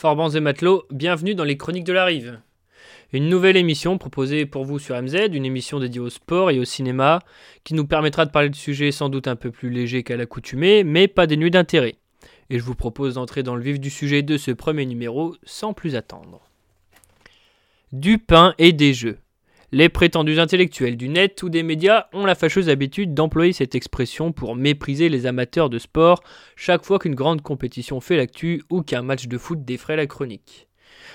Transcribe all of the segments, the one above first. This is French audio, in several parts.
Forbans et matelots, bienvenue dans les Chroniques de la Rive. Une nouvelle émission proposée pour vous sur MZ, une émission dédiée au sport et au cinéma, qui nous permettra de parler de sujets sans doute un peu plus légers qu'à l'accoutumée, mais pas dénués d'intérêt. Et je vous propose d'entrer dans le vif du sujet de ce premier numéro sans plus attendre. Du pain et des jeux. Les prétendus intellectuels du net ou des médias ont la fâcheuse habitude d'employer cette expression pour mépriser les amateurs de sport chaque fois qu'une grande compétition fait l'actu ou qu'un match de foot défraie la chronique.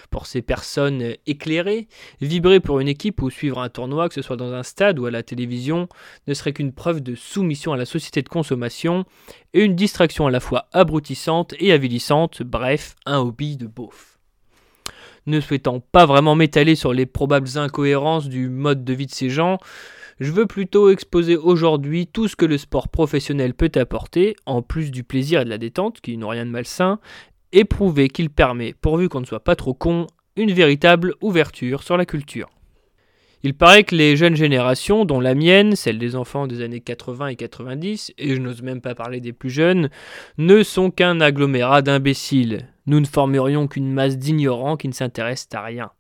Pour ces personnes éclairées, vibrer pour une équipe ou suivre un tournoi, que ce soit dans un stade ou à la télévision, ne serait qu'une preuve de soumission à la société de consommation et une distraction à la fois abrutissante et avilissante, bref, un hobby de beauf ne souhaitant pas vraiment m'étaler sur les probables incohérences du mode de vie de ces gens, je veux plutôt exposer aujourd'hui tout ce que le sport professionnel peut apporter, en plus du plaisir et de la détente, qui n'ont rien de malsain, et prouver qu'il permet, pourvu qu'on ne soit pas trop con, une véritable ouverture sur la culture. Il paraît que les jeunes générations, dont la mienne, celle des enfants des années 80 et 90, et je n'ose même pas parler des plus jeunes, ne sont qu'un agglomérat d'imbéciles. Nous ne formerions qu'une masse d'ignorants qui ne s'intéressent à rien.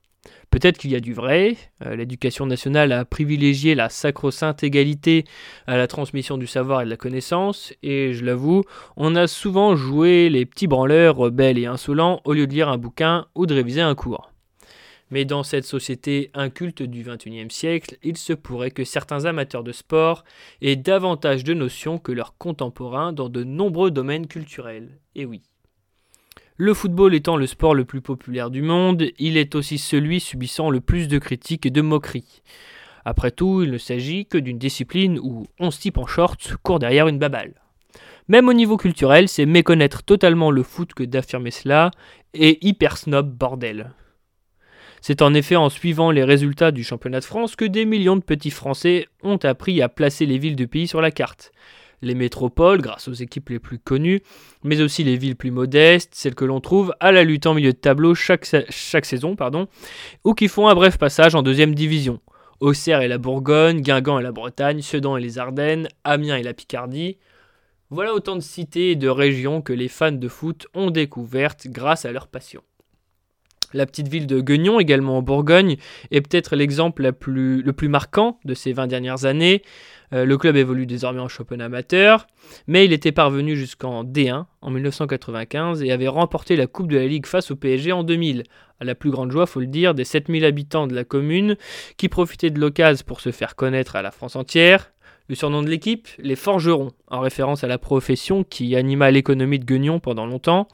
Peut-être qu'il y a du vrai, euh, l'éducation nationale a privilégié la sacro-sainte égalité à la transmission du savoir et de la connaissance, et je l'avoue, on a souvent joué les petits branleurs rebelles et insolents au lieu de lire un bouquin ou de réviser un cours. Mais dans cette société inculte du XXIe siècle, il se pourrait que certains amateurs de sport aient davantage de notions que leurs contemporains dans de nombreux domaines culturels. Et oui. Le football étant le sport le plus populaire du monde, il est aussi celui subissant le plus de critiques et de moqueries. Après tout, il ne s'agit que d'une discipline où 11 types en shorts courent derrière une baballe. Même au niveau culturel, c'est méconnaître totalement le foot que d'affirmer cela, et hyper snob bordel. C'est en effet en suivant les résultats du championnat de France que des millions de petits Français ont appris à placer les villes du pays sur la carte. Les métropoles, grâce aux équipes les plus connues, mais aussi les villes plus modestes, celles que l'on trouve à la lutte en milieu de tableau chaque, saison, pardon, ou qui font un bref passage en deuxième division. Auxerre et la Bourgogne, Guingamp et la Bretagne, Sedan et les Ardennes, Amiens et la Picardie. Voilà autant de cités et de régions que les fans de foot ont découvertes grâce à leur passion. La petite ville de Guignon, également en Bourgogne, est peut-être l'exemple le plus marquant de ces 20 dernières années. Euh, le club évolue désormais en championnat amateur, mais il était parvenu jusqu'en D1 en 1995 et avait remporté la Coupe de la Ligue face au PSG en 2000, à la plus grande joie, faut le dire, des 7000 habitants de la commune qui profitaient de l'occasion pour se faire connaître à la France entière. Le surnom de l'équipe, les Forgerons, en référence à la profession qui anima l'économie de Guignon pendant longtemps.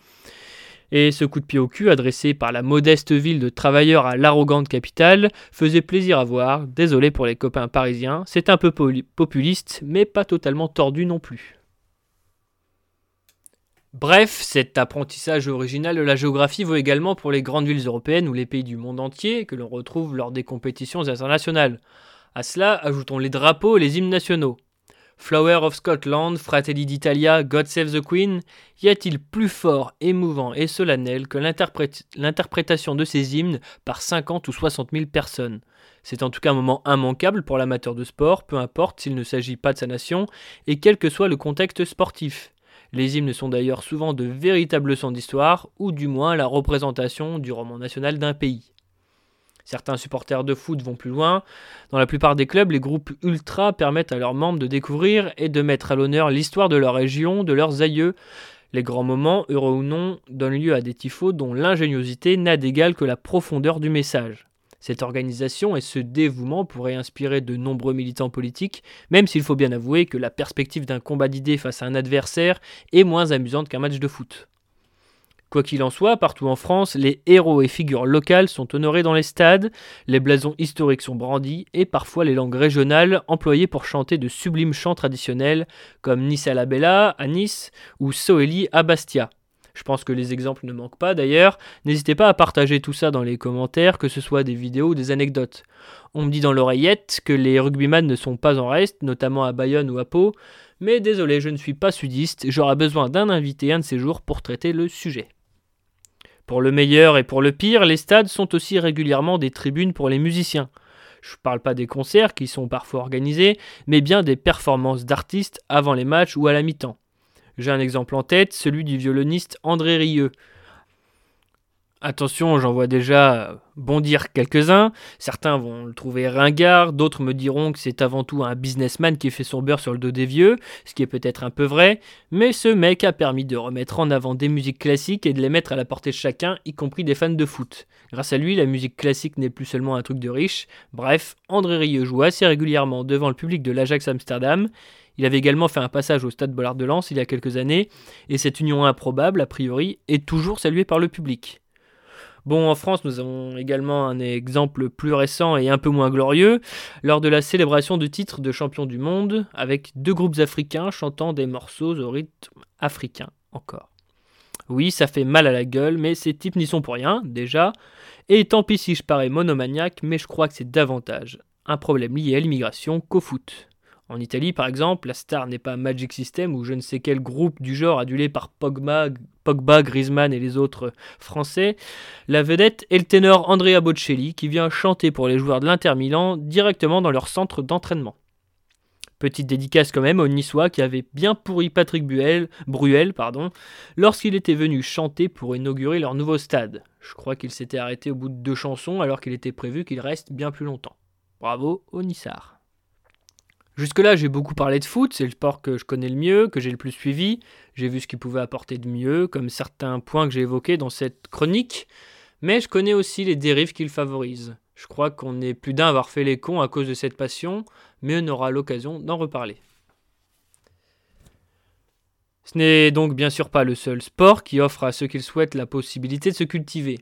Et ce coup de pied au cul, adressé par la modeste ville de travailleurs à l'arrogante capitale, faisait plaisir à voir, désolé pour les copains parisiens, c'est un peu populiste, mais pas totalement tordu non plus. Bref, cet apprentissage original de la géographie vaut également pour les grandes villes européennes ou les pays du monde entier que l'on retrouve lors des compétitions internationales. À cela, ajoutons les drapeaux et les hymnes nationaux. Flower of Scotland, Fratelli d'Italia, God Save the Queen, y a-t-il plus fort, émouvant et solennel que l'interprétation de ces hymnes par 50 ou 60 000 personnes? C'est en tout cas un moment immanquable pour l'amateur de sport, peu importe s'il ne s'agit pas de sa nation, et quel que soit le contexte sportif. Les hymnes sont d'ailleurs souvent de véritables leçons d'histoire, ou du moins la représentation du roman national d'un pays. Certains supporters de foot vont plus loin. Dans la plupart des clubs, les groupes ultra permettent à leurs membres de découvrir et de mettre à l'honneur l'histoire de leur région, de leurs aïeux. Les grands moments, heureux ou non, donnent lieu à des tifos dont l'ingéniosité n'a d'égal que la profondeur du message. Cette organisation et ce dévouement pourraient inspirer de nombreux militants politiques, même s'il faut bien avouer que la perspective d'un combat d'idées face à un adversaire est moins amusante qu'un match de foot. Quoi qu'il en soit, partout en France, les héros et figures locales sont honorés dans les stades, les blasons historiques sont brandis et parfois les langues régionales employées pour chanter de sublimes chants traditionnels comme à la Bella à Nice ou Soeli à Bastia. Je pense que les exemples ne manquent pas d'ailleurs. N'hésitez pas à partager tout ça dans les commentaires, que ce soit des vidéos ou des anecdotes. On me dit dans l'oreillette que les rugbyman ne sont pas en reste, notamment à Bayonne ou à Pau, mais désolé, je ne suis pas sudiste, j'aurai besoin d'un invité un de ces jours pour traiter le sujet. Pour le meilleur et pour le pire, les stades sont aussi régulièrement des tribunes pour les musiciens. Je ne parle pas des concerts qui sont parfois organisés, mais bien des performances d'artistes avant les matchs ou à la mi-temps. J'ai un exemple en tête, celui du violoniste André Rieu. Attention, j'en vois déjà bondir quelques-uns. Certains vont le trouver ringard, d'autres me diront que c'est avant tout un businessman qui fait son beurre sur le dos des vieux, ce qui est peut-être un peu vrai, mais ce mec a permis de remettre en avant des musiques classiques et de les mettre à la portée de chacun, y compris des fans de foot. Grâce à lui, la musique classique n'est plus seulement un truc de riche. Bref, André Rieu joue assez régulièrement devant le public de l'Ajax Amsterdam. Il avait également fait un passage au stade Bollard de Lens il y a quelques années, et cette union improbable, a priori, est toujours saluée par le public. Bon, en France, nous avons également un exemple plus récent et un peu moins glorieux, lors de la célébration du titre de champion du monde, avec deux groupes africains chantant des morceaux au rythme africain encore. Oui, ça fait mal à la gueule, mais ces types n'y sont pour rien, déjà, et tant pis si je parais monomaniaque, mais je crois que c'est davantage un problème lié à l'immigration qu'au foot. En Italie, par exemple, la star n'est pas Magic System ou je ne sais quel groupe du genre adulé par Pogba, Pogba, Griezmann et les autres français. La vedette est le ténor Andrea Bocelli qui vient chanter pour les joueurs de l'Inter Milan directement dans leur centre d'entraînement. Petite dédicace quand même au Niçois qui avait bien pourri Patrick Bruel, lorsqu'il était venu chanter pour inaugurer leur nouveau stade. Je crois qu'il s'était arrêté au bout de deux chansons alors qu'il était prévu qu'il reste bien plus longtemps. Bravo au Nissard. Jusque-là, j'ai beaucoup parlé de foot, c'est le sport que je connais le mieux, que j'ai le plus suivi. J'ai vu ce qu'il pouvait apporter de mieux, comme certains points que j'ai évoqués dans cette chronique. Mais je connais aussi les dérives qu'il favorise. Je crois qu'on est plus d'un à avoir fait les cons à cause de cette passion, mais on aura l'occasion d'en reparler. Ce n'est donc bien sûr pas le seul sport qui offre à ceux qui le souhaitent la possibilité de se cultiver.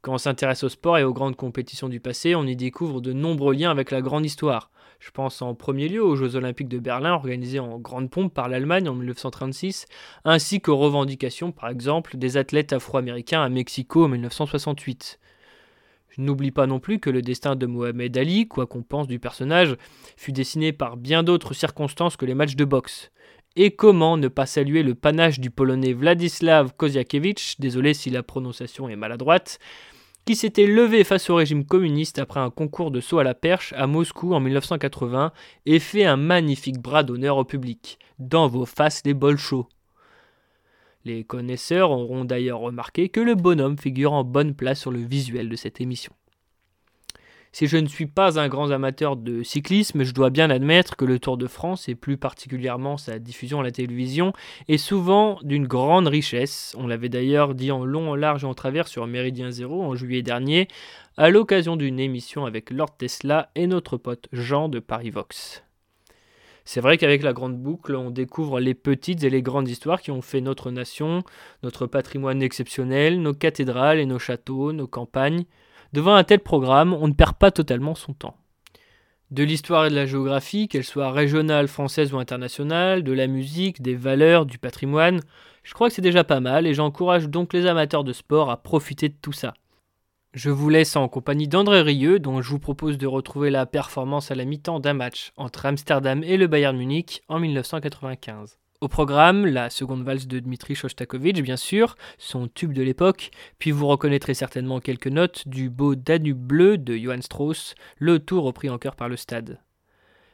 Quand on s'intéresse au sport et aux grandes compétitions du passé, on y découvre de nombreux liens avec la grande histoire. Je pense en premier lieu aux Jeux Olympiques de Berlin organisés en grande pompe par l'Allemagne en 1936, ainsi qu'aux revendications, par exemple, des athlètes afro-américains à Mexico en 1968. Je n'oublie pas non plus que le destin de Mohamed Ali, quoi qu'on pense du personnage, fut dessiné par bien d'autres circonstances que les matchs de boxe. Et comment ne pas saluer le panache du polonais Vladislav Koziakiewicz, désolé si la prononciation est maladroite, qui s'était levé face au régime communiste après un concours de saut à la perche à Moscou en 1980 et fait un magnifique bras d'honneur au public. Dans vos faces les bolchos. Les connaisseurs auront d'ailleurs remarqué que le bonhomme figure en bonne place sur le visuel de cette émission. Si je ne suis pas un grand amateur de cyclisme, je dois bien admettre que le Tour de France, et plus particulièrement sa diffusion à la télévision, est souvent d'une grande richesse. On l'avait d'ailleurs dit en long, en large et en travers sur Méridien Zéro en juillet dernier, à l'occasion d'une émission avec Lord Tesla et notre pote Jean de Paris Vox. C'est vrai qu'avec la grande boucle, on découvre les petites et les grandes histoires qui ont fait notre nation, notre patrimoine exceptionnel, nos cathédrales et nos châteaux, nos campagnes. Devant un tel programme, on ne perd pas totalement son temps. De l'histoire et de la géographie, qu'elle soit régionale, française ou internationale, de la musique, des valeurs, du patrimoine, je crois que c'est déjà pas mal et j'encourage donc les amateurs de sport à profiter de tout ça. Je vous laisse en compagnie d'André Rieu, dont je vous propose de retrouver la performance à la mi-temps d'un match entre Amsterdam et le Bayern Munich en 1995. Au programme, la seconde valse de Dmitri Shostakovich, bien sûr, son tube de l'époque, puis vous reconnaîtrez certainement quelques notes du beau Danube bleu de Johann Strauss, le tout repris en chœur par le stade.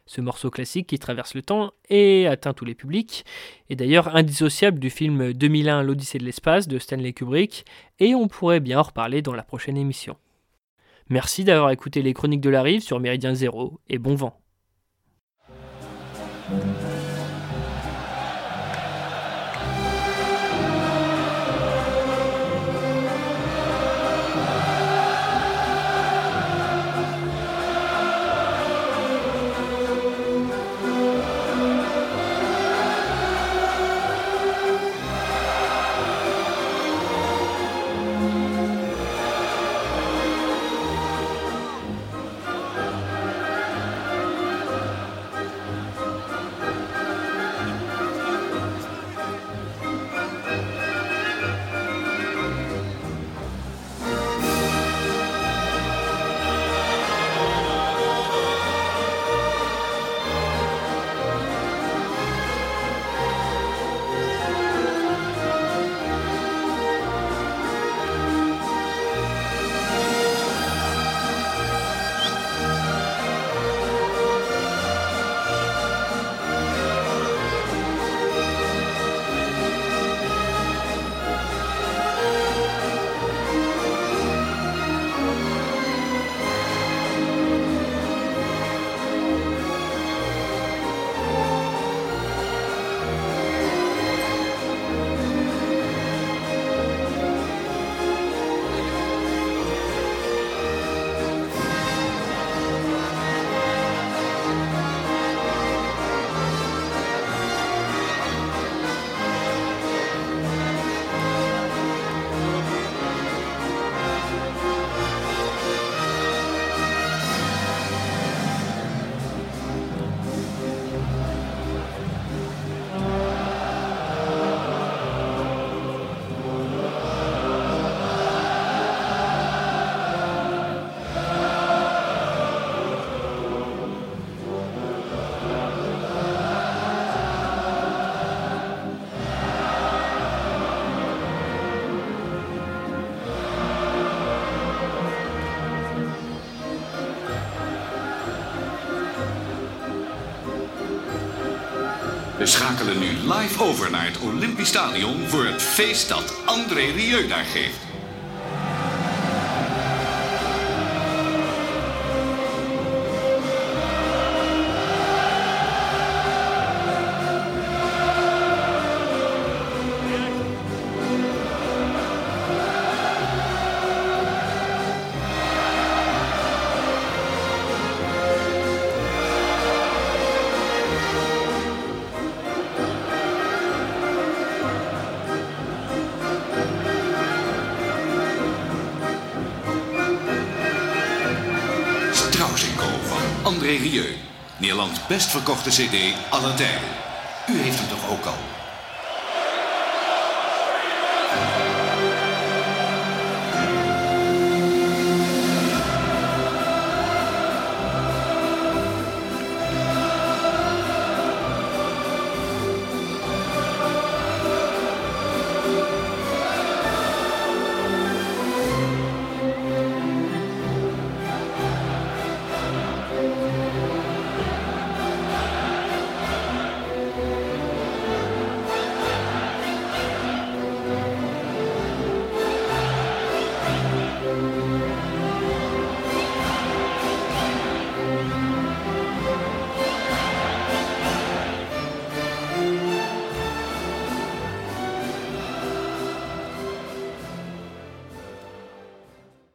Ce morceau classique qui traverse le temps et atteint tous les publics, est d'ailleurs indissociable du film 2001 L'Odyssée de l'espace de Stanley Kubrick, et on pourrait bien en reparler dans la prochaine émission. Merci d'avoir écouté les chroniques de la rive sur Méridien Zéro, et bon vent. Schakelen nu live over naar het Olympisch Stadion voor het feest dat André Rieu daar geeft. Rieu. Nederlands best verkochte cd aller tijden. U heeft